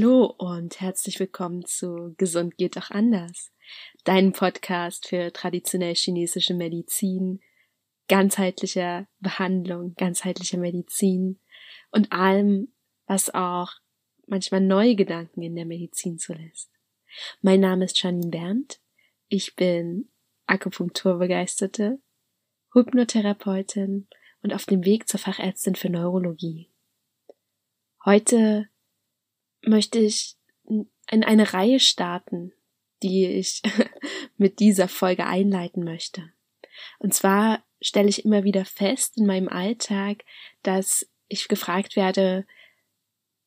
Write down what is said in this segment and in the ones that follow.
Hallo und herzlich willkommen zu Gesund geht auch anders, deinem Podcast für traditionell chinesische Medizin, ganzheitlicher Behandlung, ganzheitlicher Medizin und allem, was auch manchmal neue Gedanken in der Medizin zulässt. Mein Name ist Janine Berndt, ich bin Akupunkturbegeisterte, Hypnotherapeutin und auf dem Weg zur Fachärztin für Neurologie. Heute möchte ich in eine Reihe starten, die ich mit dieser Folge einleiten möchte. Und zwar stelle ich immer wieder fest in meinem Alltag, dass ich gefragt werde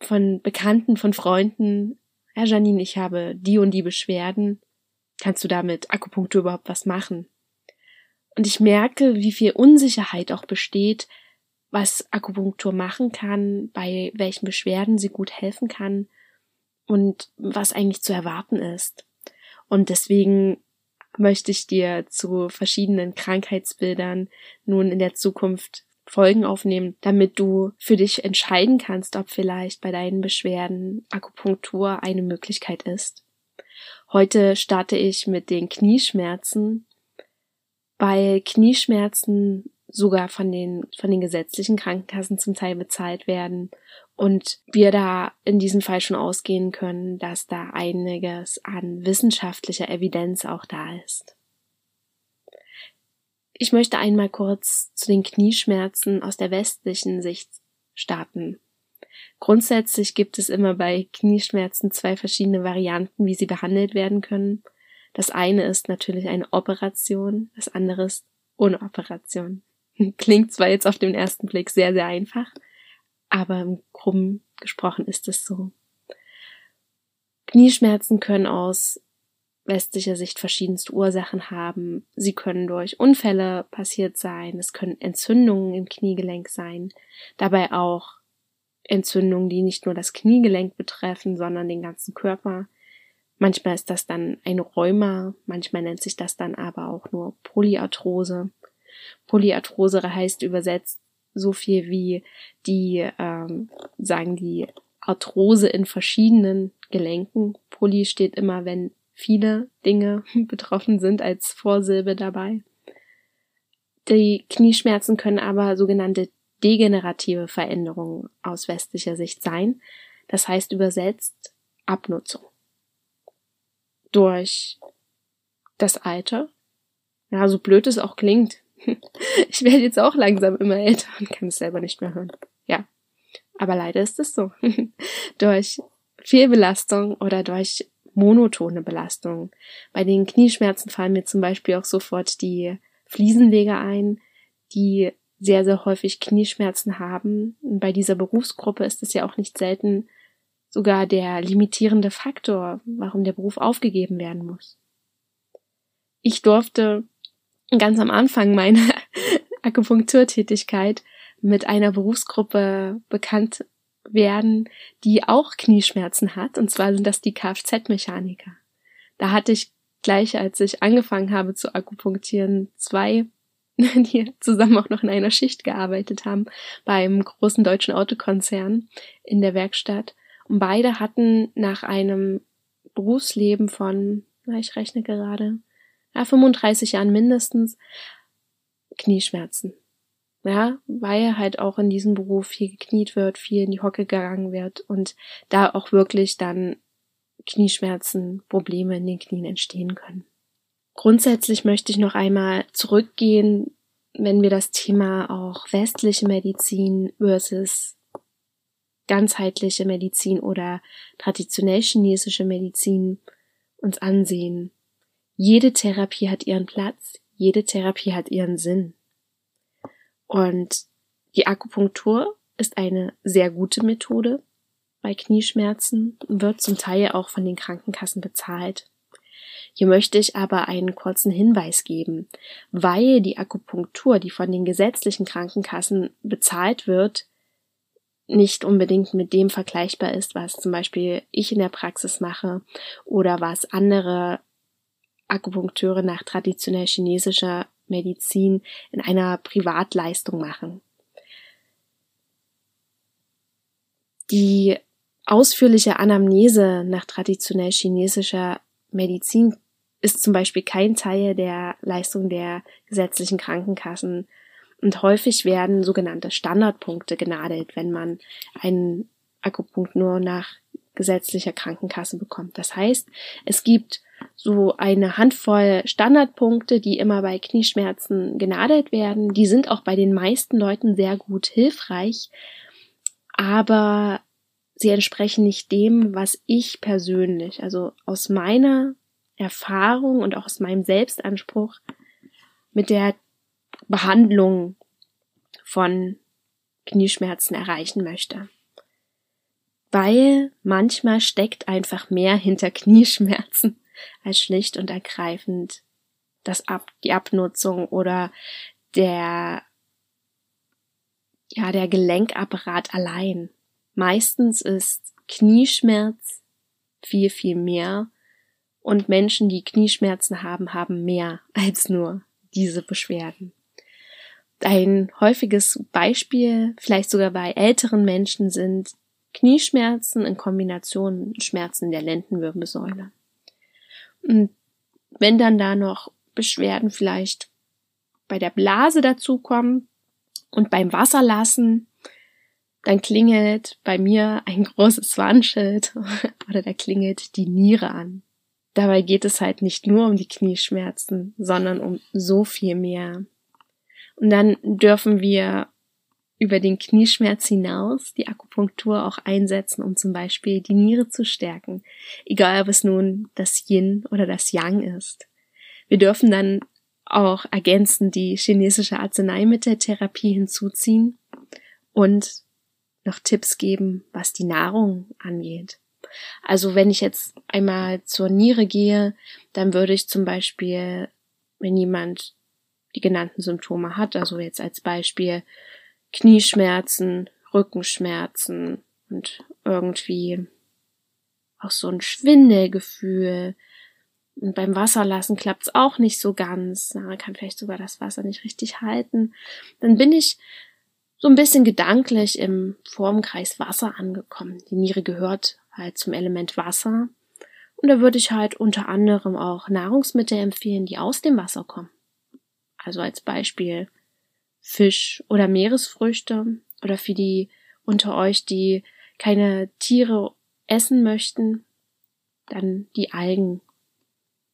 von Bekannten, von Freunden, Herr Janine, ich habe die und die Beschwerden. Kannst du damit Akupunktur überhaupt was machen? Und ich merke, wie viel Unsicherheit auch besteht, was Akupunktur machen kann, bei welchen Beschwerden sie gut helfen kann und was eigentlich zu erwarten ist. Und deswegen möchte ich dir zu verschiedenen Krankheitsbildern nun in der Zukunft Folgen aufnehmen, damit du für dich entscheiden kannst, ob vielleicht bei deinen Beschwerden Akupunktur eine Möglichkeit ist. Heute starte ich mit den Knieschmerzen, weil Knieschmerzen sogar von den, von den gesetzlichen Krankenkassen zum Teil bezahlt werden und wir da in diesem Fall schon ausgehen können, dass da einiges an wissenschaftlicher Evidenz auch da ist. Ich möchte einmal kurz zu den Knieschmerzen aus der westlichen Sicht starten. Grundsätzlich gibt es immer bei Knieschmerzen zwei verschiedene Varianten, wie sie behandelt werden können. Das eine ist natürlich eine Operation, das andere ist ohne Operation. Klingt zwar jetzt auf den ersten Blick sehr, sehr einfach, aber im Groben gesprochen ist es so. Knieschmerzen können aus westlicher Sicht verschiedenste Ursachen haben. Sie können durch Unfälle passiert sein, es können Entzündungen im Kniegelenk sein, dabei auch Entzündungen, die nicht nur das Kniegelenk betreffen, sondern den ganzen Körper. Manchmal ist das dann ein Rheuma, manchmal nennt sich das dann aber auch nur Polyarthrose. Polyarthrose heißt übersetzt so viel wie die, ähm, sagen die Arthrose in verschiedenen Gelenken. Poly steht immer, wenn viele Dinge betroffen sind, als Vorsilbe dabei. Die Knieschmerzen können aber sogenannte degenerative Veränderungen aus westlicher Sicht sein. Das heißt übersetzt Abnutzung. Durch das Alter, ja, so blöd es auch klingt, ich werde jetzt auch langsam immer älter und kann es selber nicht mehr hören. Ja. Aber leider ist es so. durch Fehlbelastung oder durch monotone Belastung. Bei den Knieschmerzen fallen mir zum Beispiel auch sofort die Fliesenleger ein, die sehr, sehr häufig Knieschmerzen haben. Und bei dieser Berufsgruppe ist es ja auch nicht selten sogar der limitierende Faktor, warum der Beruf aufgegeben werden muss. Ich durfte ganz am Anfang meiner Akupunkturtätigkeit mit einer Berufsgruppe bekannt werden, die auch Knieschmerzen hat, und zwar sind das die Kfz-Mechaniker. Da hatte ich gleich, als ich angefangen habe zu akupunktieren, zwei, die zusammen auch noch in einer Schicht gearbeitet haben, beim großen deutschen Autokonzern in der Werkstatt. Und beide hatten nach einem Berufsleben von, ich rechne gerade, ja, 35 Jahren mindestens, Knieschmerzen. Ja, weil halt auch in diesem Beruf viel gekniet wird, viel in die Hocke gegangen wird und da auch wirklich dann Knieschmerzen, Probleme in den Knien entstehen können. Grundsätzlich möchte ich noch einmal zurückgehen, wenn wir das Thema auch westliche Medizin versus ganzheitliche Medizin oder traditionell chinesische Medizin uns ansehen. Jede Therapie hat ihren Platz, jede Therapie hat ihren Sinn. Und die Akupunktur ist eine sehr gute Methode bei Knieschmerzen, wird zum Teil auch von den Krankenkassen bezahlt. Hier möchte ich aber einen kurzen Hinweis geben, weil die Akupunktur, die von den gesetzlichen Krankenkassen bezahlt wird, nicht unbedingt mit dem vergleichbar ist, was zum Beispiel ich in der Praxis mache oder was andere Akupunkteure nach traditionell chinesischer Medizin in einer Privatleistung machen. Die ausführliche Anamnese nach traditionell chinesischer Medizin ist zum Beispiel kein Teil der Leistung der gesetzlichen Krankenkassen. Und häufig werden sogenannte Standardpunkte genadelt, wenn man einen Akupunkt nur nach gesetzlicher Krankenkasse bekommt. Das heißt, es gibt so eine Handvoll Standardpunkte, die immer bei Knieschmerzen genadelt werden. Die sind auch bei den meisten Leuten sehr gut hilfreich, aber sie entsprechen nicht dem, was ich persönlich, also aus meiner Erfahrung und auch aus meinem Selbstanspruch mit der Behandlung von Knieschmerzen erreichen möchte. Weil manchmal steckt einfach mehr hinter Knieschmerzen als schlicht und ergreifend das Ab die Abnutzung oder der ja der Gelenkapparat allein. Meistens ist Knieschmerz viel viel mehr und Menschen, die Knieschmerzen haben, haben mehr als nur diese Beschwerden. Ein häufiges Beispiel, vielleicht sogar bei älteren Menschen, sind Knieschmerzen in Kombination mit Schmerzen der Lendenwirbelsäule. Und wenn dann da noch Beschwerden vielleicht bei der Blase dazukommen und beim Wasserlassen, dann klingelt bei mir ein großes Warnschild oder da klingelt die Niere an. Dabei geht es halt nicht nur um die Knieschmerzen, sondern um so viel mehr. Und dann dürfen wir über den Knieschmerz hinaus die Akupunktur auch einsetzen, um zum Beispiel die Niere zu stärken, egal ob es nun das Yin oder das Yang ist. Wir dürfen dann auch ergänzend die chinesische Arzneimitteltherapie hinzuziehen und noch Tipps geben, was die Nahrung angeht. Also wenn ich jetzt einmal zur Niere gehe, dann würde ich zum Beispiel, wenn jemand die genannten Symptome hat, also jetzt als Beispiel Knieschmerzen, Rückenschmerzen und irgendwie auch so ein Schwindelgefühl. Und beim Wasserlassen klappt's auch nicht so ganz. Na, kann vielleicht sogar das Wasser nicht richtig halten. Dann bin ich so ein bisschen gedanklich im Formkreis Wasser angekommen. Die Niere gehört halt zum Element Wasser. Und da würde ich halt unter anderem auch Nahrungsmittel empfehlen, die aus dem Wasser kommen. Also als Beispiel Fisch oder Meeresfrüchte oder für die unter euch, die keine Tiere essen möchten, dann die Algen.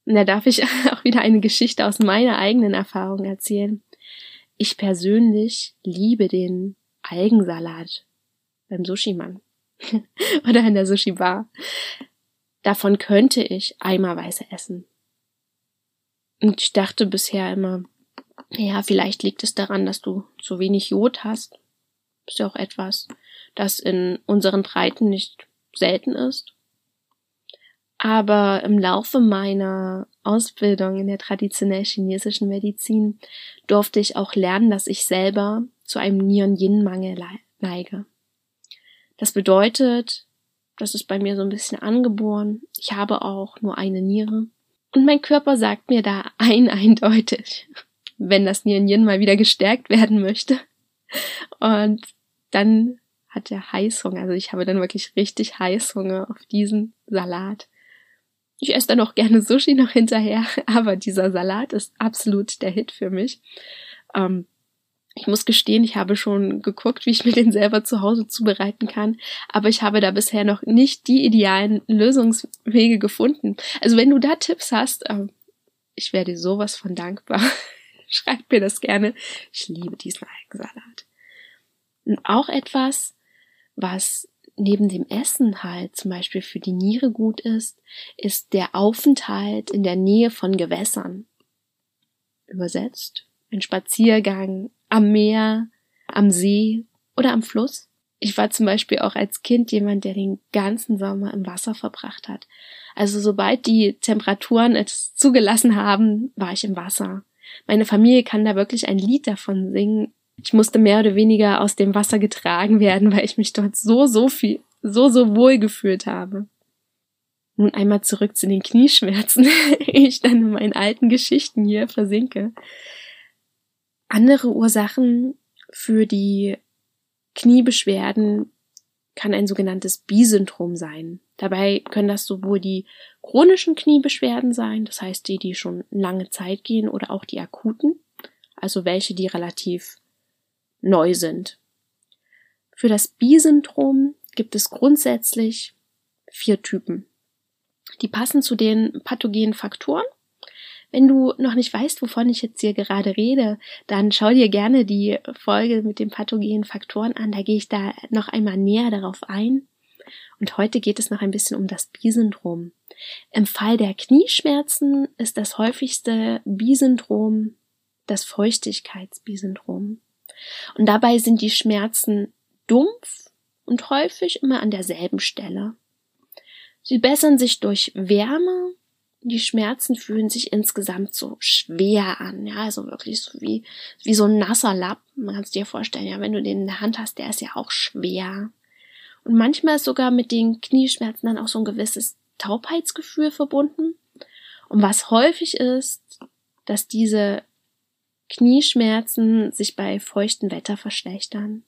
Und da darf ich auch wieder eine Geschichte aus meiner eigenen Erfahrung erzählen. Ich persönlich liebe den Algensalat beim Sushi-Mann oder in der Sushi-Bar. Davon könnte ich eimerweise essen. Und ich dachte bisher immer, ja, vielleicht liegt es daran, dass du zu wenig Jod hast. Ist ja auch etwas, das in unseren Breiten nicht selten ist. Aber im Laufe meiner Ausbildung in der traditionell chinesischen Medizin durfte ich auch lernen, dass ich selber zu einem Nieren-Yin-Mangel neige. Das bedeutet, das ist bei mir so ein bisschen angeboren. Ich habe auch nur eine Niere. Und mein Körper sagt mir da ein eindeutig, wenn das Nieren mal wieder gestärkt werden möchte. Und dann hat er Heißhunger. Also ich habe dann wirklich richtig Heißhunger auf diesen Salat. Ich esse dann auch gerne Sushi noch hinterher, aber dieser Salat ist absolut der Hit für mich. Ähm, ich muss gestehen, ich habe schon geguckt, wie ich mir den selber zu Hause zubereiten kann, aber ich habe da bisher noch nicht die idealen Lösungswege gefunden. Also wenn du da Tipps hast, ähm, ich wäre dir sowas von dankbar. Schreibt mir das gerne. Ich liebe diesen Algensalat. Und auch etwas, was neben dem Essen halt zum Beispiel für die Niere gut ist, ist der Aufenthalt in der Nähe von Gewässern. Übersetzt, ein Spaziergang am Meer, am See oder am Fluss. Ich war zum Beispiel auch als Kind jemand, der den ganzen Sommer im Wasser verbracht hat. Also sobald die Temperaturen es zugelassen haben, war ich im Wasser. Meine Familie kann da wirklich ein Lied davon singen. Ich musste mehr oder weniger aus dem Wasser getragen werden, weil ich mich dort so, so viel, so, so wohl gefühlt habe. Nun einmal zurück zu den Knieschmerzen, ich dann in meinen alten Geschichten hier versinke. Andere Ursachen für die Kniebeschwerden kann ein sogenanntes Bi-Syndrom sein. Dabei können das sowohl die chronischen Kniebeschwerden sein, das heißt die, die schon lange Zeit gehen, oder auch die akuten, also welche, die relativ neu sind. Für das Bi-Syndrom gibt es grundsätzlich vier Typen. Die passen zu den pathogenen Faktoren wenn du noch nicht weißt, wovon ich jetzt hier gerade rede, dann schau dir gerne die Folge mit den pathogenen Faktoren an. Da gehe ich da noch einmal näher darauf ein. Und heute geht es noch ein bisschen um das Bi-Syndrom. Im Fall der Knieschmerzen ist das häufigste Bi-Syndrom das Feuchtigkeits-Bi-Syndrom. Und dabei sind die Schmerzen dumpf und häufig immer an derselben Stelle. Sie bessern sich durch Wärme die Schmerzen fühlen sich insgesamt so schwer an, ja, also wirklich so wie, wie so ein nasser Lapp. Man kann es dir vorstellen, ja, wenn du den in der Hand hast, der ist ja auch schwer. Und manchmal ist sogar mit den Knieschmerzen dann auch so ein gewisses Taubheitsgefühl verbunden. Und was häufig ist, dass diese Knieschmerzen sich bei feuchtem Wetter verschlechtern.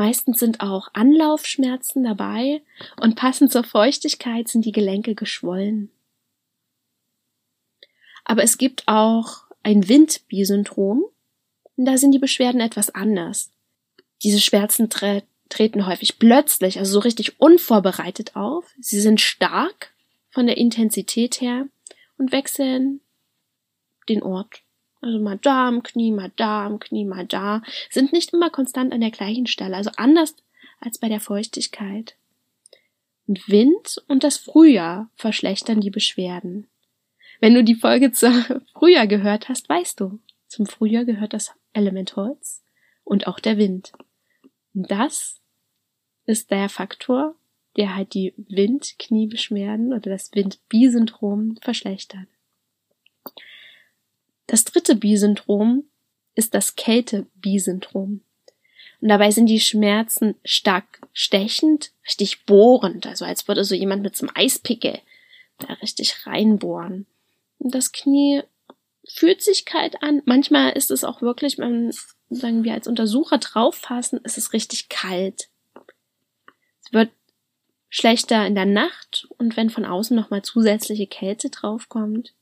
Meistens sind auch Anlaufschmerzen dabei und passend zur Feuchtigkeit sind die Gelenke geschwollen. Aber es gibt auch ein Windbi-Syndrom. Da sind die Beschwerden etwas anders. Diese Schmerzen tre treten häufig plötzlich, also so richtig unvorbereitet auf. Sie sind stark von der Intensität her und wechseln den Ort also mal da am Knie, mal da am Knie, mal da, sind nicht immer konstant an der gleichen Stelle, also anders als bei der Feuchtigkeit. Und Wind und das Frühjahr verschlechtern die Beschwerden. Wenn du die Folge zur Frühjahr gehört hast, weißt du, zum Frühjahr gehört das Element Holz und auch der Wind. Und das ist der Faktor, der halt die Windkniebeschwerden oder das Wind-Bi-Syndrom verschlechtert. Das dritte Bi-Syndrom ist das Kälte-Bi-Syndrom. Und dabei sind die Schmerzen stark stechend, richtig bohrend, also als würde so jemand mit so einem Eispickel da richtig reinbohren. Und das Knie fühlt sich kalt an. Manchmal ist es auch wirklich, man, sagen wir als Untersucher drauffassen, ist es richtig kalt. Es wird schlechter in der Nacht und wenn von außen nochmal zusätzliche Kälte draufkommt,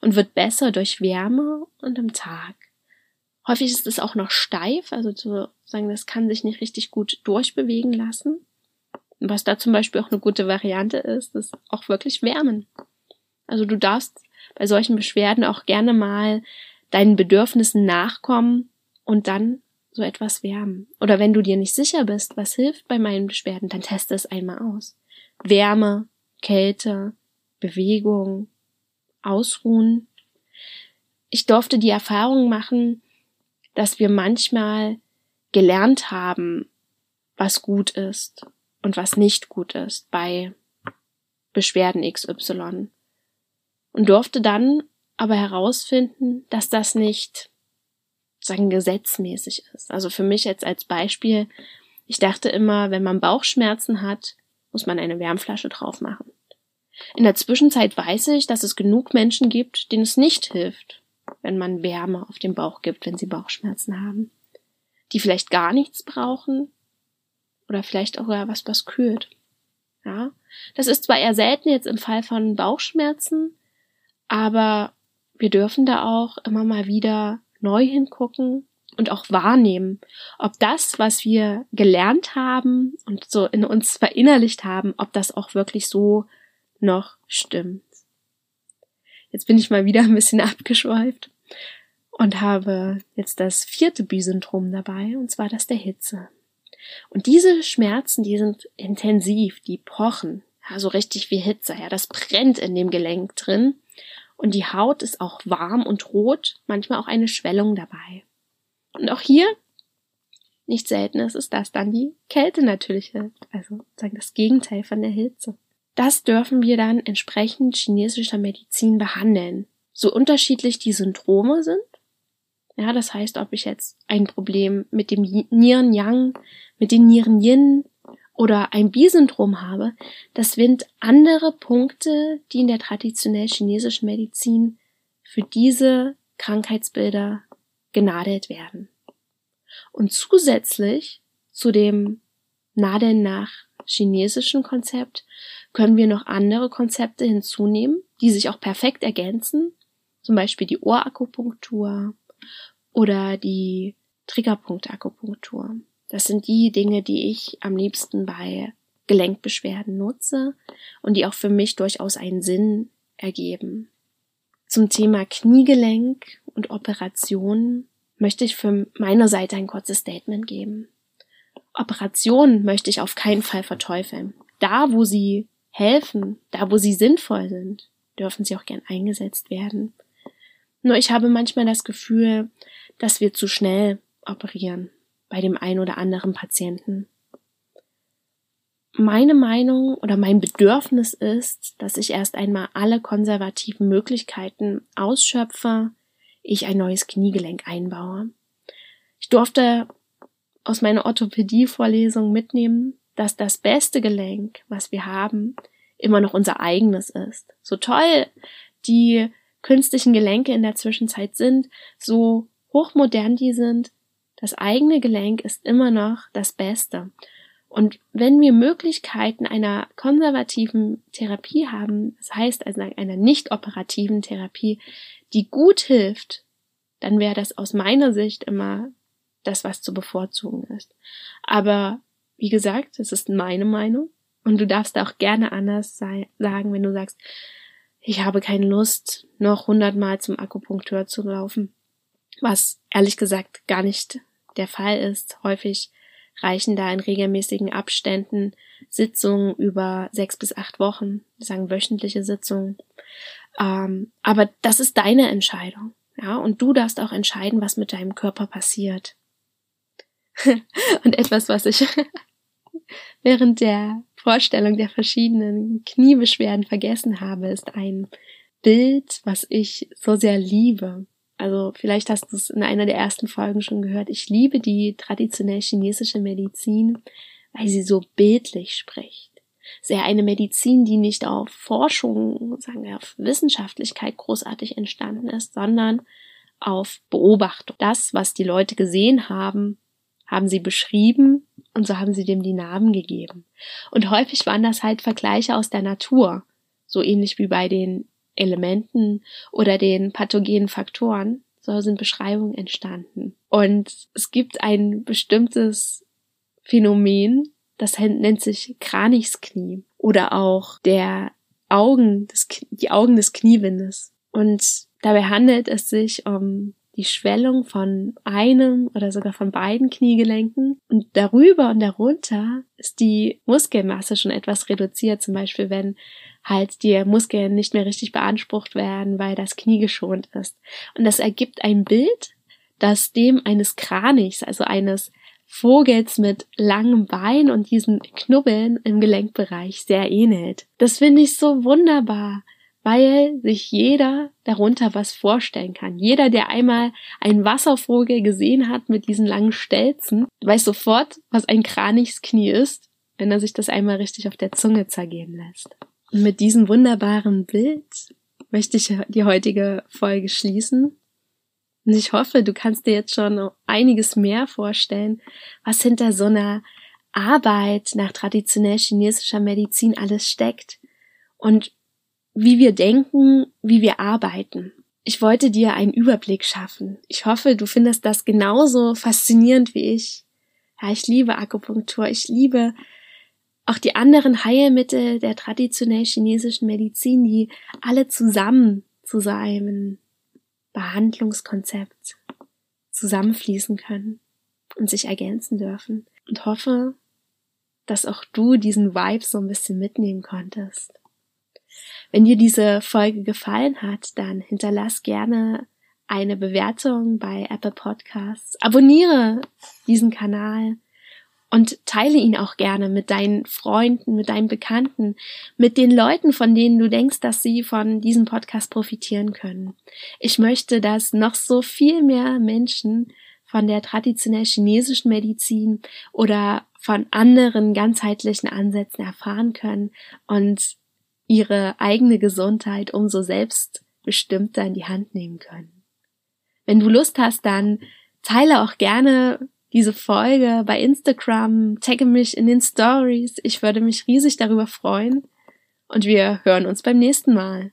und wird besser durch Wärme und im Tag. Häufig ist es auch noch steif, also zu sagen, das kann sich nicht richtig gut durchbewegen lassen. Was da zum Beispiel auch eine gute Variante ist, ist auch wirklich Wärmen. Also du darfst bei solchen Beschwerden auch gerne mal deinen Bedürfnissen nachkommen und dann so etwas wärmen. Oder wenn du dir nicht sicher bist, was hilft bei meinen Beschwerden, dann teste es einmal aus. Wärme, Kälte, Bewegung, ausruhen. Ich durfte die Erfahrung machen, dass wir manchmal gelernt haben, was gut ist und was nicht gut ist bei Beschwerden XY. Und durfte dann aber herausfinden, dass das nicht sagen gesetzmäßig ist. Also für mich jetzt als Beispiel, ich dachte immer, wenn man Bauchschmerzen hat, muss man eine Wärmflasche drauf machen. In der Zwischenzeit weiß ich, dass es genug Menschen gibt, denen es nicht hilft, wenn man Wärme auf den Bauch gibt, wenn sie Bauchschmerzen haben. Die vielleicht gar nichts brauchen oder vielleicht auch was, was kühlt. Ja, das ist zwar eher selten jetzt im Fall von Bauchschmerzen, aber wir dürfen da auch immer mal wieder neu hingucken und auch wahrnehmen, ob das, was wir gelernt haben und so in uns verinnerlicht haben, ob das auch wirklich so noch stimmt. Jetzt bin ich mal wieder ein bisschen abgeschweift und habe jetzt das vierte B-Syndrom dabei, und zwar das der Hitze. Und diese Schmerzen, die sind intensiv, die pochen, ja, so richtig wie Hitze, ja, das brennt in dem Gelenk drin. Und die Haut ist auch warm und rot, manchmal auch eine Schwellung dabei. Und auch hier, nicht selten ist, ist das dann die Kälte natürlich, also sagen das Gegenteil von der Hitze. Das dürfen wir dann entsprechend chinesischer Medizin behandeln. So unterschiedlich die Syndrome sind. Ja, das heißt, ob ich jetzt ein Problem mit dem Nieren Yang, mit den Nieren Yin oder ein Bi-Syndrom habe, das sind andere Punkte, die in der traditionell chinesischen Medizin für diese Krankheitsbilder genadelt werden. Und zusätzlich zu dem Nadeln nach chinesischen Konzept können wir noch andere Konzepte hinzunehmen, die sich auch perfekt ergänzen, zum Beispiel die Ohrakupunktur oder die Triggerpunktakupunktur. Das sind die Dinge, die ich am liebsten bei Gelenkbeschwerden nutze und die auch für mich durchaus einen Sinn ergeben. Zum Thema Kniegelenk und Operationen möchte ich für meine Seite ein kurzes Statement geben. Operationen möchte ich auf keinen Fall verteufeln. Da, wo sie helfen, da, wo sie sinnvoll sind, dürfen sie auch gern eingesetzt werden. Nur ich habe manchmal das Gefühl, dass wir zu schnell operieren bei dem einen oder anderen Patienten. Meine Meinung oder mein Bedürfnis ist, dass ich erst einmal alle konservativen Möglichkeiten ausschöpfe, ich ein neues Kniegelenk einbaue. Ich durfte aus meiner Orthopädie-Vorlesung mitnehmen, dass das beste Gelenk, was wir haben, immer noch unser eigenes ist. So toll die künstlichen Gelenke in der Zwischenzeit sind, so hochmodern die sind, das eigene Gelenk ist immer noch das Beste. Und wenn wir Möglichkeiten einer konservativen Therapie haben, das heißt also einer nicht operativen Therapie, die gut hilft, dann wäre das aus meiner Sicht immer das, was zu bevorzugen ist. Aber wie gesagt, es ist meine Meinung und du darfst auch gerne anders sei, sagen, wenn du sagst, ich habe keine Lust, noch hundertmal zum Akupunkteur zu laufen. Was ehrlich gesagt gar nicht der Fall ist. Häufig reichen da in regelmäßigen Abständen Sitzungen über sechs bis acht Wochen, sagen wöchentliche Sitzungen. Ähm, aber das ist deine Entscheidung. Ja, und du darfst auch entscheiden, was mit deinem Körper passiert. und etwas, was ich während der Vorstellung der verschiedenen Kniebeschwerden vergessen habe, ist ein Bild, was ich so sehr liebe. Also vielleicht hast du es in einer der ersten Folgen schon gehört. Ich liebe die traditionell chinesische Medizin, weil sie so bildlich spricht. Sehr eine Medizin, die nicht auf Forschung, sagen wir, auf Wissenschaftlichkeit großartig entstanden ist, sondern auf Beobachtung. Das, was die Leute gesehen haben, haben sie beschrieben und so haben sie dem die Namen gegeben. Und häufig waren das halt Vergleiche aus der Natur, so ähnlich wie bei den Elementen oder den pathogenen Faktoren, so sind Beschreibungen entstanden. Und es gibt ein bestimmtes Phänomen, das nennt sich Kranichsknie oder auch der Augen des, die Augen des Kniewindes. Und dabei handelt es sich um die Schwellung von einem oder sogar von beiden Kniegelenken und darüber und darunter ist die Muskelmasse schon etwas reduziert, zum Beispiel wenn halt die Muskeln nicht mehr richtig beansprucht werden, weil das Knie geschont ist. Und das ergibt ein Bild, das dem eines Kranichs, also eines Vogels mit langem Bein und diesen Knubbeln im Gelenkbereich sehr ähnelt. Das finde ich so wunderbar, weil sich jeder darunter was vorstellen kann. Jeder, der einmal einen Wasservogel gesehen hat mit diesen langen Stelzen, weiß sofort, was ein Kranichsknie ist, wenn er sich das einmal richtig auf der Zunge zergehen lässt. Und mit diesem wunderbaren Bild möchte ich die heutige Folge schließen. Und ich hoffe, du kannst dir jetzt schon einiges mehr vorstellen, was hinter so einer Arbeit nach traditionell chinesischer Medizin alles steckt und wie wir denken, wie wir arbeiten. Ich wollte dir einen Überblick schaffen. Ich hoffe, du findest das genauso faszinierend wie ich. Ja, ich liebe Akupunktur. Ich liebe auch die anderen Heilmittel der traditionell chinesischen Medizin, die alle zusammen zu seinem Behandlungskonzept zusammenfließen können und sich ergänzen dürfen. Und hoffe, dass auch du diesen Vibe so ein bisschen mitnehmen konntest. Wenn dir diese Folge gefallen hat, dann hinterlass gerne eine Bewertung bei Apple Podcasts. Abonniere diesen Kanal und teile ihn auch gerne mit deinen Freunden, mit deinen Bekannten, mit den Leuten, von denen du denkst, dass sie von diesem Podcast profitieren können. Ich möchte, dass noch so viel mehr Menschen von der traditionell chinesischen Medizin oder von anderen ganzheitlichen Ansätzen erfahren können und ihre eigene Gesundheit umso selbstbestimmter in die Hand nehmen können. Wenn du Lust hast, dann teile auch gerne diese Folge bei Instagram, tagge mich in den Stories. Ich würde mich riesig darüber freuen. Und wir hören uns beim nächsten Mal.